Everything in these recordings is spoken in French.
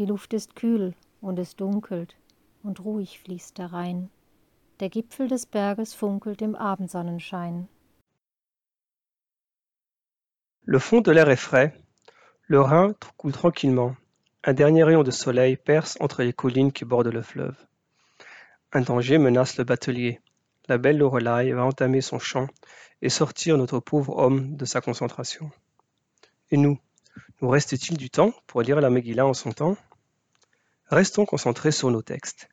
Die Luft ist kühl und es dunkelt und ruhig fließt der Rhein. Der Gipfel des Berges funkelt im Abendsonnenschein. Le fond de l'air est frais. Le Rhin coule tranquillement. Un dernier rayon de soleil perce entre les collines qui bordent le fleuve. Un danger menace le batelier. La belle Lorelai va entamer son chant et sortir notre pauvre homme de sa concentration. Et nous, nous reste-t-il du temps pour lire la Megillah en son temps? Restons concentrés sur nos textes.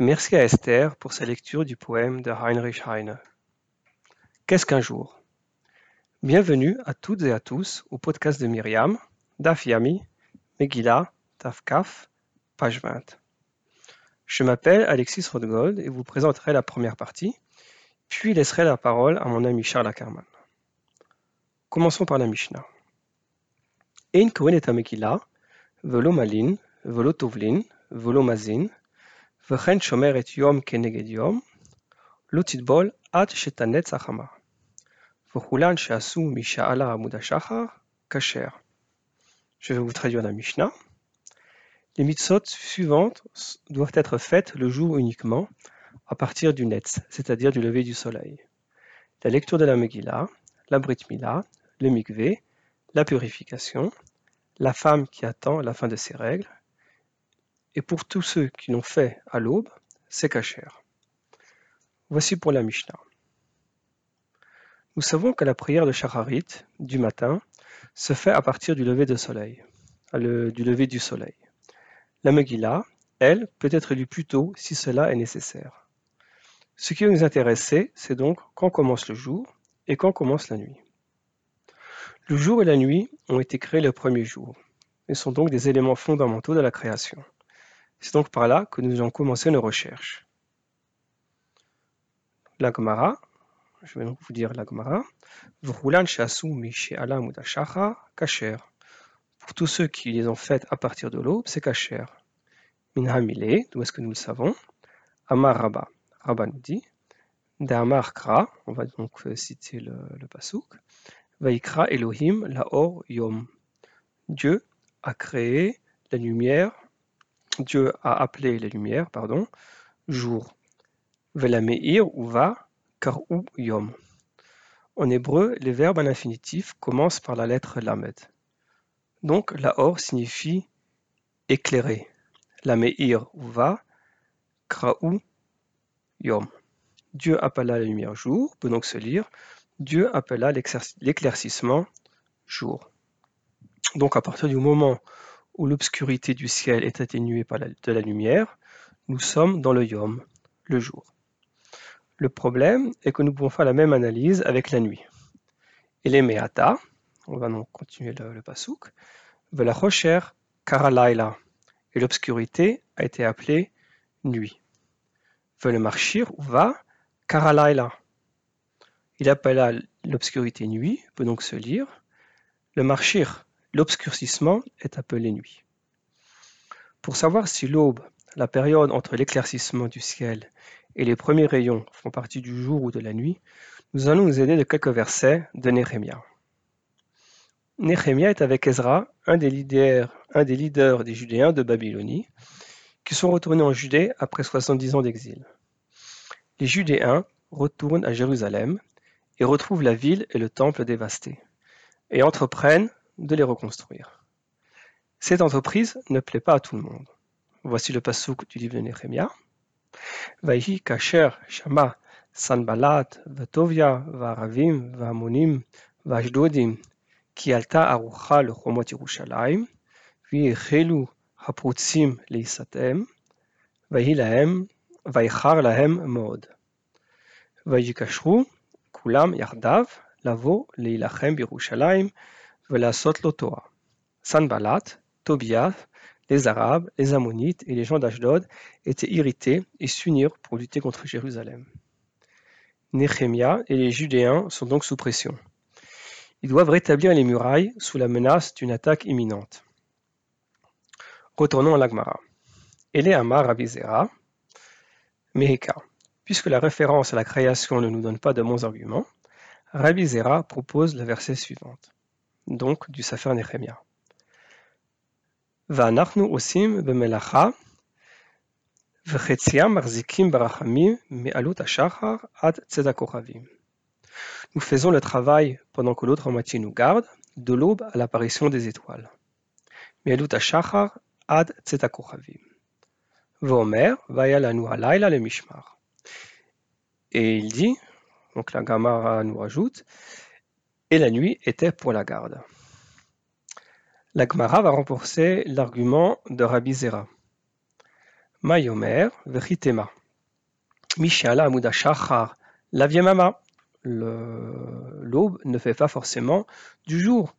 Merci à Esther pour sa lecture du poème de Heinrich Heine. Qu'est-ce qu'un jour? Bienvenue à toutes et à tous au podcast de Myriam, Daf Yami, Megillah, Daf page 20. Je m'appelle Alexis Rothgold et vous présenterai la première partie, puis laisserai la parole à mon ami Charles Ackerman. Commençons par la Mishnah. malin, velo tovlin, velo mazin, וכן שומר את יום כנגד יום, לא תטבול עד שתנץ החמה. וכולן שעשו משעלה עמוד השחר, כשר. Je vais vous traduire la Mishnah. Les mitzvot suivantes doivent être faites le jour uniquement, à partir du Netz, c'est-à-dire du lever du soleil. La lecture de la Megillah, la Brit Mila, le mikvé, la purification, la femme qui attend la fin de ses règles, et pour tous ceux qui l'ont fait à l'aube, c'est kacher. Voici pour la Mishnah. Nous savons que la prière de Shacharit du matin se fait à partir du lever du soleil, du lever du soleil. La Megillah, elle, peut être lue plus tôt si cela est nécessaire. Ce qui va nous intéresser, c'est donc quand commence le jour et quand commence la nuit. Le jour et la nuit ont été créés le premier jour et sont donc des éléments fondamentaux de la création. C'est donc par là que nous allons commencer nos recherches. La Gemara, je vais donc vous dire la Gemara, kasher. Pour tous ceux qui les ont faites à partir de l'aube, c'est kasher. Minhamile, d'où est-ce que nous le savons? Amar Rabba, Rabba nous dit, D'Amar Kra, on va donc citer le, le pasuk, Vaikra Elohim Laor Yom. Dieu a créé la lumière, Dieu a appelé la lumière, pardon, jour. En hébreu, les verbes à l'infinitif commencent par la lettre lamed. Donc, laor signifie éclairer. Lameir ou. Dieu appela la lumière jour, peut donc se lire Dieu appela l'éclaircissement jour. Donc à partir du moment où l'obscurité du ciel est atténuée par la, de la lumière, nous sommes dans le yom, le jour. Le problème est que nous pouvons faire la même analyse avec la nuit. Et les meata, on va donc continuer le, le pasouk, rocher karalaila, et l'obscurité a été appelée nuit. le marchir ou va karalaila, il appela l'obscurité nuit, peut donc se lire. Le marchir, l'obscurcissement, est appelé nuit. Pour savoir si l'aube, la période entre l'éclaircissement du ciel et les premiers rayons font partie du jour ou de la nuit, nous allons nous aider de quelques versets de Néhémia. Néhémia est avec Ezra, un des, leaders, des Judéens de Babylonie, qui sont retournés en Judée après 70 ans d'exil. Les Judéens retournent à Jérusalem et retrouvent la ville et le temple dévastés, et entreprennent de les reconstruire. Cette entreprise ne plaît pas à tout le monde. Voici le passouk du livre de Néhémia. Vaihi kasher shama sanbalat vatovia varavim vamonim vashdodim ki alta arucha lechomot Yerushalayim ויחלו הפרוצים להיסתם, ויהי להם, ויחר להם מאוד. ויקשרו כולם יחדיו לבוא להילחם בירושלים Velassot la Torah, Sanballat, Tobias, les Arabes, les Ammonites et les gens d'Ashdod étaient irrités et s'unirent pour lutter contre Jérusalem. Néhémia et les Judéens sont donc sous pression. Ils doivent rétablir les murailles sous la menace d'une attaque imminente. Retournons à l'Agmara. Eléama Rabizera, Meheka. Puisque la référence à la création ne nous donne pas de bons arguments, Rabizera propose la verset suivante donc du Safer Nehemia. ואנחנו עושים במלאכה וחציים מחזיקים ברחמים מעלות השחר עד צאת הכוכבים. Nous faisons le travail pendant que l'autre moitié nous garde, de l'aube à l'apparition des étoiles. מעלות השחר עד צאת הכוכבים. ואומר, והיה לנו הלילה למשמר. Et il dit, donc la Gamara nous rajoute, et la nuit était pour la garde. La Gemara va renforcer l'argument de Rabbi Zera. Mayomer vechitema. Mishala amuda shachar la viemama. L'aube ne fait pas forcément du jour.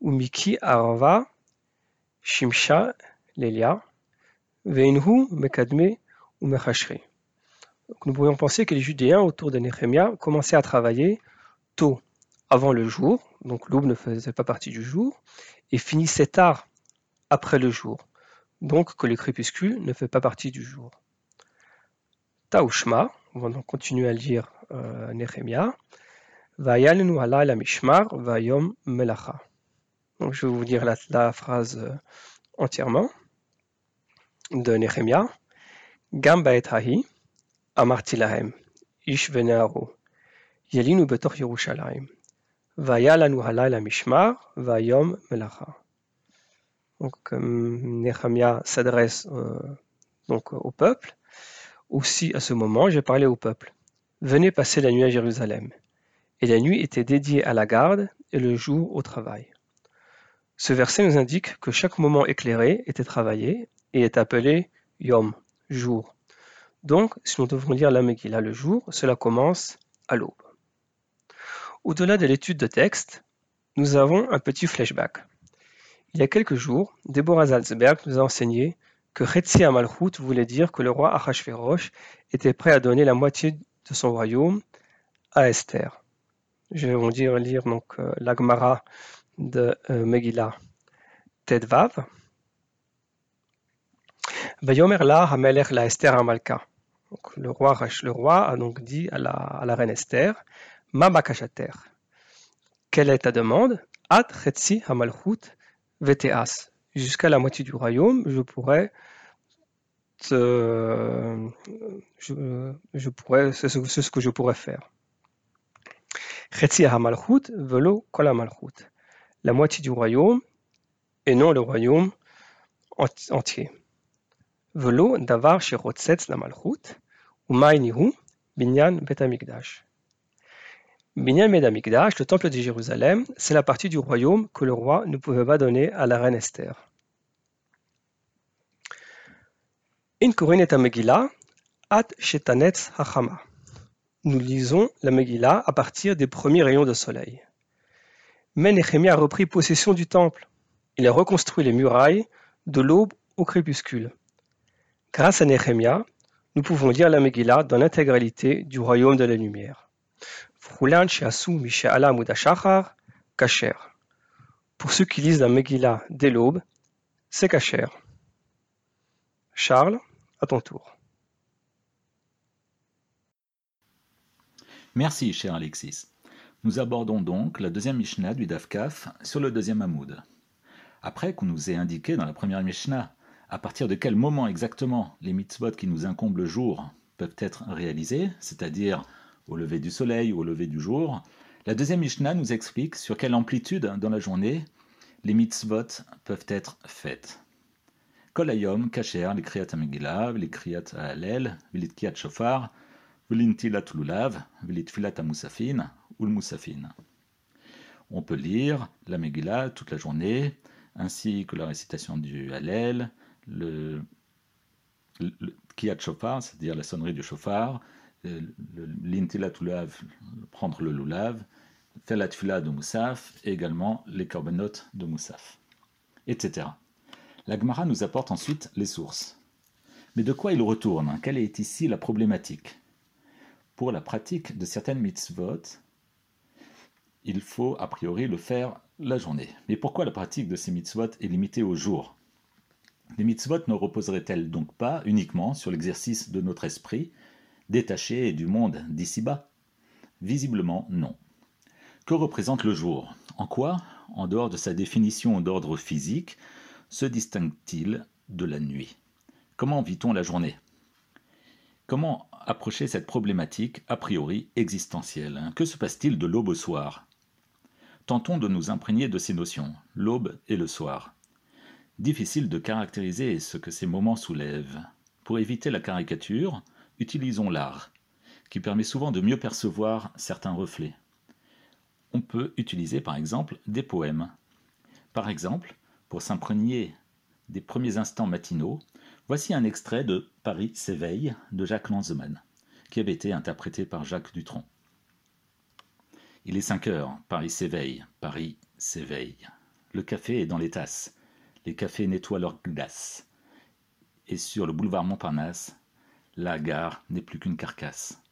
Ou miki arava shimsha lelia veinhu mekadme ou mechashri nous pourrions penser que les Judéens autour de Néhémia commençaient à travailler tôt, avant le jour, donc l'aube ne faisait pas partie du jour, et finissait tard après le jour, donc que le crépuscule ne fait pas partie du jour. Taushma, on va donc continuer à lire euh, Nehemia, Vayalenu ala mishmar vayom melacha. Donc je vais vous lire la, phrase euh, entièrement de Nehemia. Gam baet hahi, amartilahem, ish venearu, yelinu. Vaya lanu halayla mishmar, vayom melacha. Donc, euh, Nehemiah s'adresse euh, au peuple. Aussi, à ce moment, j'ai parlé au peuple. Venez passer la nuit à Jérusalem. Et la nuit était dédiée à la garde et le jour au travail. Ce verset nous indique que chaque moment éclairé était travaillé et est appelé yom, jour. Donc, si nous devons lire la Megillah le jour, cela commence à l'aube. Au-delà de l'étude de texte, nous avons un petit flashback. Il y a quelques jours, Deborah Salzberg nous a enseigné que Chetzi Amalchut voulait dire que le roi Achashverosh était prêt à donner la moitié de son royaume à Esther. Je vais dire, lire donc euh, l'Agmara de euh, Megillah Tedvav. La la le roi, a donc dit à la reine Esther, Mabakachater. Quelle est ta demande? At Chetzi Hamalchut Veteas. Jusqu'à la moitié du royaume, je pourrais je, pourrais, c'est ce, que je pourrais faire. Chetzi Hamalchut Velo Kolamalchut. La moitié du royaume et non le royaume entier. Velo Davar Shirotsetz Lamalchut Umainihu Binyan Betamikdash. Le temple de Jérusalem, c'est la partie du royaume que le roi ne pouvait pas donner à la reine Esther. In et Megillah, at shetanetz hachama. Nous lisons la Megillah à partir des premiers rayons de soleil. Mais Néhémie a repris possession du temple. Il a reconstruit les murailles de l'aube au crépuscule. Grâce à Nehemia, nous pouvons lire la Megillah dans l'intégralité du royaume de la lumière. Pour ceux qui lisent la Megillah dès l'aube, c'est Kacher. Charles, à ton tour. Merci, cher Alexis. Nous abordons donc la deuxième Mishnah du Dafkaf sur le deuxième Hamoud. Après qu'on nous ait indiqué dans la première Mishnah à partir de quel moment exactement les mitzvot qui nous incombent le jour peuvent être réalisés, c'est-à-dire au lever du soleil ou au lever du jour, la deuxième Mishnah nous explique sur quelle amplitude dans la journée les mitzvot peuvent être faites. Kol ayom, kacher, les kriyat les kriyat shofar, velintilat lulav, velit filat musafin ou le musafin. On peut lire la Megillah toute la journée, ainsi que la récitation du Hallel, le, le Kiyat Shofar, c'est-à-dire la sonnerie du chauffard, l'intilat prendre le lulav, la de Moussaf, également les corbanotes de Moussaf, etc. La Gemara nous apporte ensuite les sources. Mais de quoi il retourne? Quelle est ici la problématique? Pour la pratique de certaines mitzvot, il faut a priori le faire la journée. Mais pourquoi la pratique de ces mitzvot est limitée au jour? Les mitzvot ne reposeraient-elles donc pas uniquement sur l'exercice de notre esprit, détaché du monde d'ici-bas Visiblement non. Que représente le jour? En quoi, en dehors de sa définition d'ordre physique, se distingue-t-il de la nuit? Comment vit-on la journée? Comment approcher cette problématique a priori existentielle? Que se passe-t-il de l'aube au soir? Tentons de nous imprégner de ces notions, l'aube et le soir. Difficile de caractériser ce que ces moments soulèvent. Pour éviter la caricature, utilisons l'art, qui permet souvent de mieux percevoir certains reflets. On peut utiliser par exemple des poèmes. Par exemple, pour s'imprégner des premiers instants matinaux, voici un extrait de Paris s'éveille de Jacques Lanzemann, qui avait été interprété par Jacques Dutronc. Il est 5 heures, Paris s'éveille, Paris s'éveille. Le café est dans les tasses, les cafés nettoient leurs glaces. Et sur le boulevard Montparnasse, la gare n'est plus qu'une carcasse.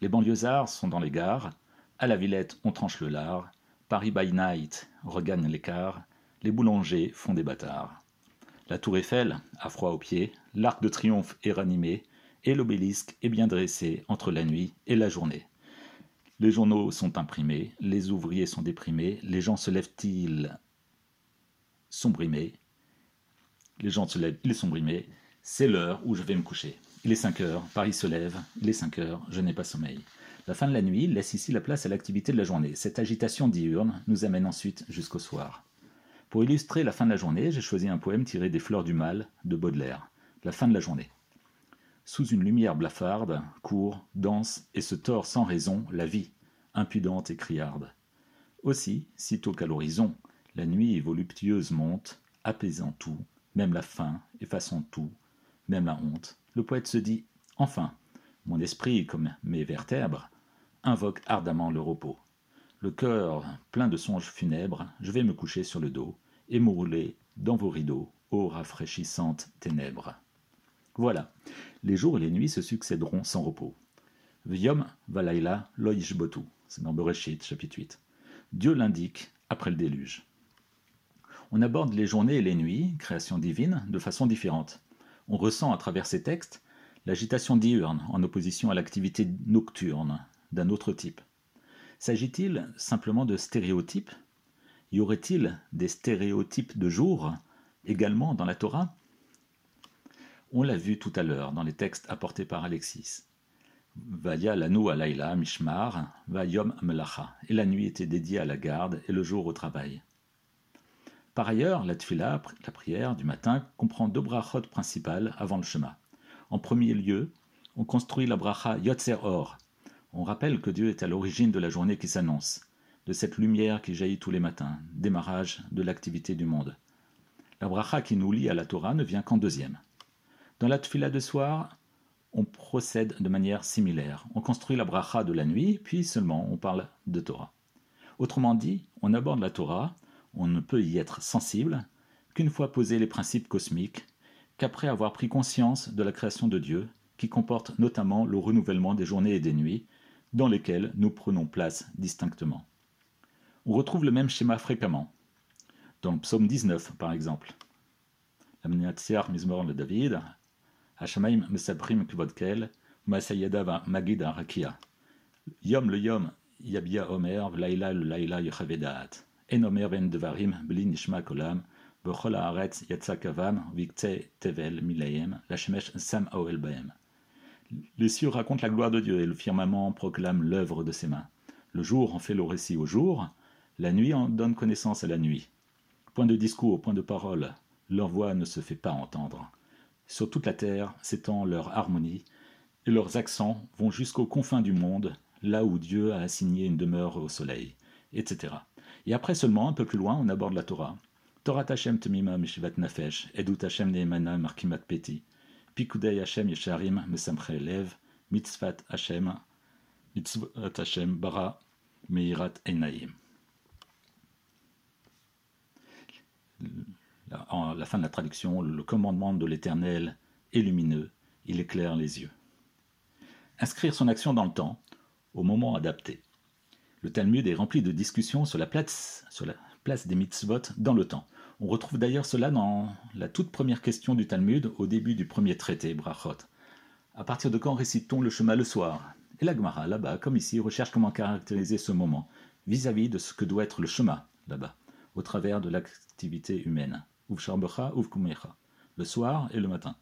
Les banlieusards sont dans les gares, à la Villette on tranche le lard, Paris by night regagne l'écart, les boulangers font des bâtards. La tour Eiffel a froid aux pieds, l'arc de triomphe est ranimé, et l'obélisque est bien dressé entre la nuit et la journée. Les journaux sont imprimés, les ouvriers sont déprimés, les gens se lèvent-ils sont brimés, les gens se lèvent, ils sont c'est l'heure où je vais me coucher. Il est 5 heures, Paris se lève, il est 5 heures, je n'ai pas sommeil. La fin de la nuit laisse ici la place à l'activité de la journée. Cette agitation diurne nous amène ensuite jusqu'au soir. Pour illustrer la fin de la journée, j'ai choisi un poème tiré des Fleurs du Mal de Baudelaire, La fin de la journée. Sous une lumière blafarde, court, danse et se tord sans raison la vie, impudente et criarde. Aussi, sitôt qu'à l'horizon, la nuit voluptueuse monte, apaisant tout, même la faim, effaçant tout, même la honte, le poète se dit Enfin, mon esprit, comme mes vertèbres, invoque ardemment le repos. Le cœur plein de songes funèbres, je vais me coucher sur le dos et m'ourouler dans vos rideaux, ô rafraîchissantes ténèbres. Voilà, les jours et les nuits se succéderont sans repos. Vyom Valaila Loishbotu, c'est dans Bereshit, chapitre 8. Dieu l'indique après le déluge. On aborde les journées et les nuits, création divine, de façon différente. On ressent à travers ces textes l'agitation diurne en opposition à l'activité nocturne d'un autre type. S'agit-il simplement de stéréotypes? Y aurait-il des stéréotypes de jour également dans la Torah? On l'a vu tout à l'heure dans les textes apportés par Alexis. Vaya lanu alayla mishmar, vayom melacha. Et la nuit était dédiée à la garde et le jour au travail. Par ailleurs, la tfila, la prière du matin, comprend deux brachot principales avant le Shema. En premier lieu, on construit la bracha Yotzer Or. On rappelle que Dieu est à l'origine de la journée qui s'annonce, de cette lumière qui jaillit tous les matins, démarrage de l'activité du monde. La bracha qui nous lie à la Torah ne vient qu'en deuxième. Dans la tfila de soir, on procède de manière similaire. On construit la bracha de la nuit, puis seulement on parle de Torah. Autrement dit, on aborde la Torah, on ne peut y être sensible qu'une fois posés les principes cosmiques, qu'après avoir pris conscience de la création de Dieu, qui comporte notamment le renouvellement des journées et des nuits, dans lesquelles nous prenons place distinctement. On retrouve le même schéma fréquemment, dans le psaume 19 par exemple. David, Hashamaim kvodkel, masayadav magid. Yom le yom, yabia omer, le. אין אומר ואין דברים בלי נשמע קולם, בכל הארץ יצא קוום, ויקצה תבל מלאיהם, להשמש שם האוהל בהם. Les cieux racontent la gloire de Dieu et le firmament proclame l'œuvre de ses mains. Le jour en fait le récit au jour, la nuit en donne connaissance à la nuit. Point de discours, point de parole, leur voix ne se fait pas entendre. Sur toute la terre s'étend leur harmonie, et leurs accents vont jusqu'aux confins du monde, là où Dieu a assigné une demeure au soleil, etc. Et après seulement, un peu plus loin, on aborde la Torah. Torah Hashem temima mishivat nafesh, edut Hashem neemana markimat peti, pikudei Hashem yesharim mesamche lev, mitzvat Hashem, mitzvat Hashem bara meirat enaim en la fin de la traduction, le commandement de l'Éternel est lumineux, il éclaire les yeux. Inscrire son action dans le temps, au moment adapté. Le Talmud est rempli de discussions sur la place, des mitzvot dans le temps. On retrouve d'ailleurs cela dans la toute première question du Talmud au début du premier traité, Brachot. À partir de quand récite-t-on le chemin le soir? Et la Gemara, là-bas, comme ici, recherche comment caractériser ce moment vis-à-vis -vis de ce que doit être le chemin, là-bas, au travers de l'activité humaine. uvsharbecha uvkumecha, le soir et le matin.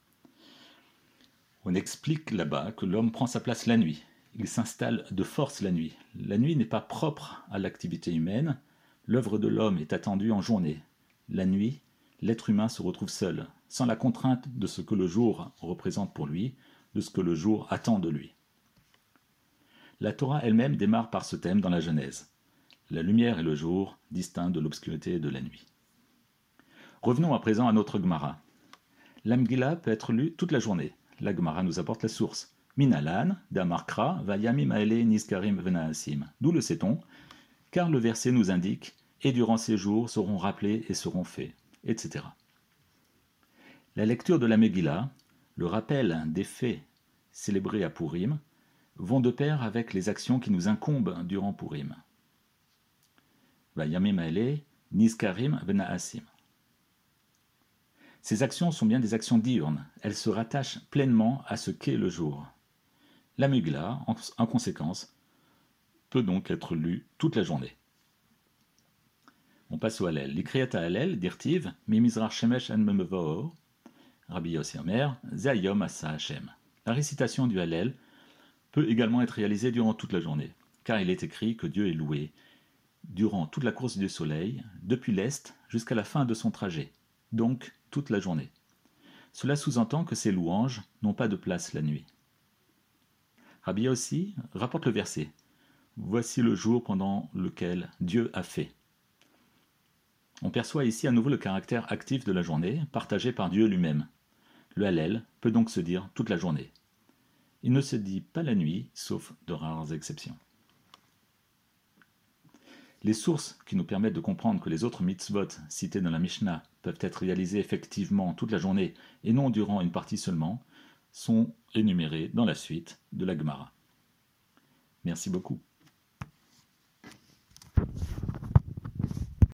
On explique là-bas que l'homme prend sa place la nuit. Il s'installe de force la nuit. La nuit n'est pas propre à l'activité humaine. L'œuvre de l'homme est attendue en journée. La nuit, l'être humain se retrouve seul, sans la contrainte de ce que le jour représente pour lui, de ce que le jour attend de lui. La Torah elle-même démarre par ce thème dans la Genèse. La lumière et le jour, distincts de l'obscurité et de la nuit. Revenons à présent à notre Gemara. L'Amgila peut être lue toute la journée. La Gemara nous apporte la source. Minalan, Damarkra, Vayamim Aele Niskarim Venaasim. D'où le sait-on? Car le verset nous indique Et durant ces jours seront rappelés et seront faits, etc. La lecture de la Megillah, le rappel des faits célébrés à Purim, vont de pair avec les actions qui nous incombent durant Purim. Vayamim Niskarim Venaasim. Ces actions sont bien des actions diurnes, elles se rattachent pleinement à ce qu'est le jour. La en, conséquence, peut donc être lue toute la journée. On passe au Hallel. L'Ikriat Hallel, dirtiv, Shemesh en Zayom Asa Hashem. La récitation du Hallel peut également être réalisée durant toute la journée, car il est écrit que Dieu est loué durant toute la course du soleil, depuis l'est jusqu'à la fin de son trajet, donc toute la journée. Cela sous-entend que ces louanges n'ont pas de place la nuit. Rabbi aussi rapporte le verset Voici le jour pendant lequel Dieu a fait. On perçoit ici à nouveau le caractère actif de la journée, partagé par Dieu lui-même. Le Hallel peut donc se dire toute la journée. Il ne se dit pas la nuit, sauf de rares exceptions. Les sources qui nous permettent de comprendre que les autres mitzvot cités dans la Mishnah peuvent être réalisées effectivement toute la journée et non durant une partie seulement sont énumérées dans la suite de la Gemara. Merci beaucoup.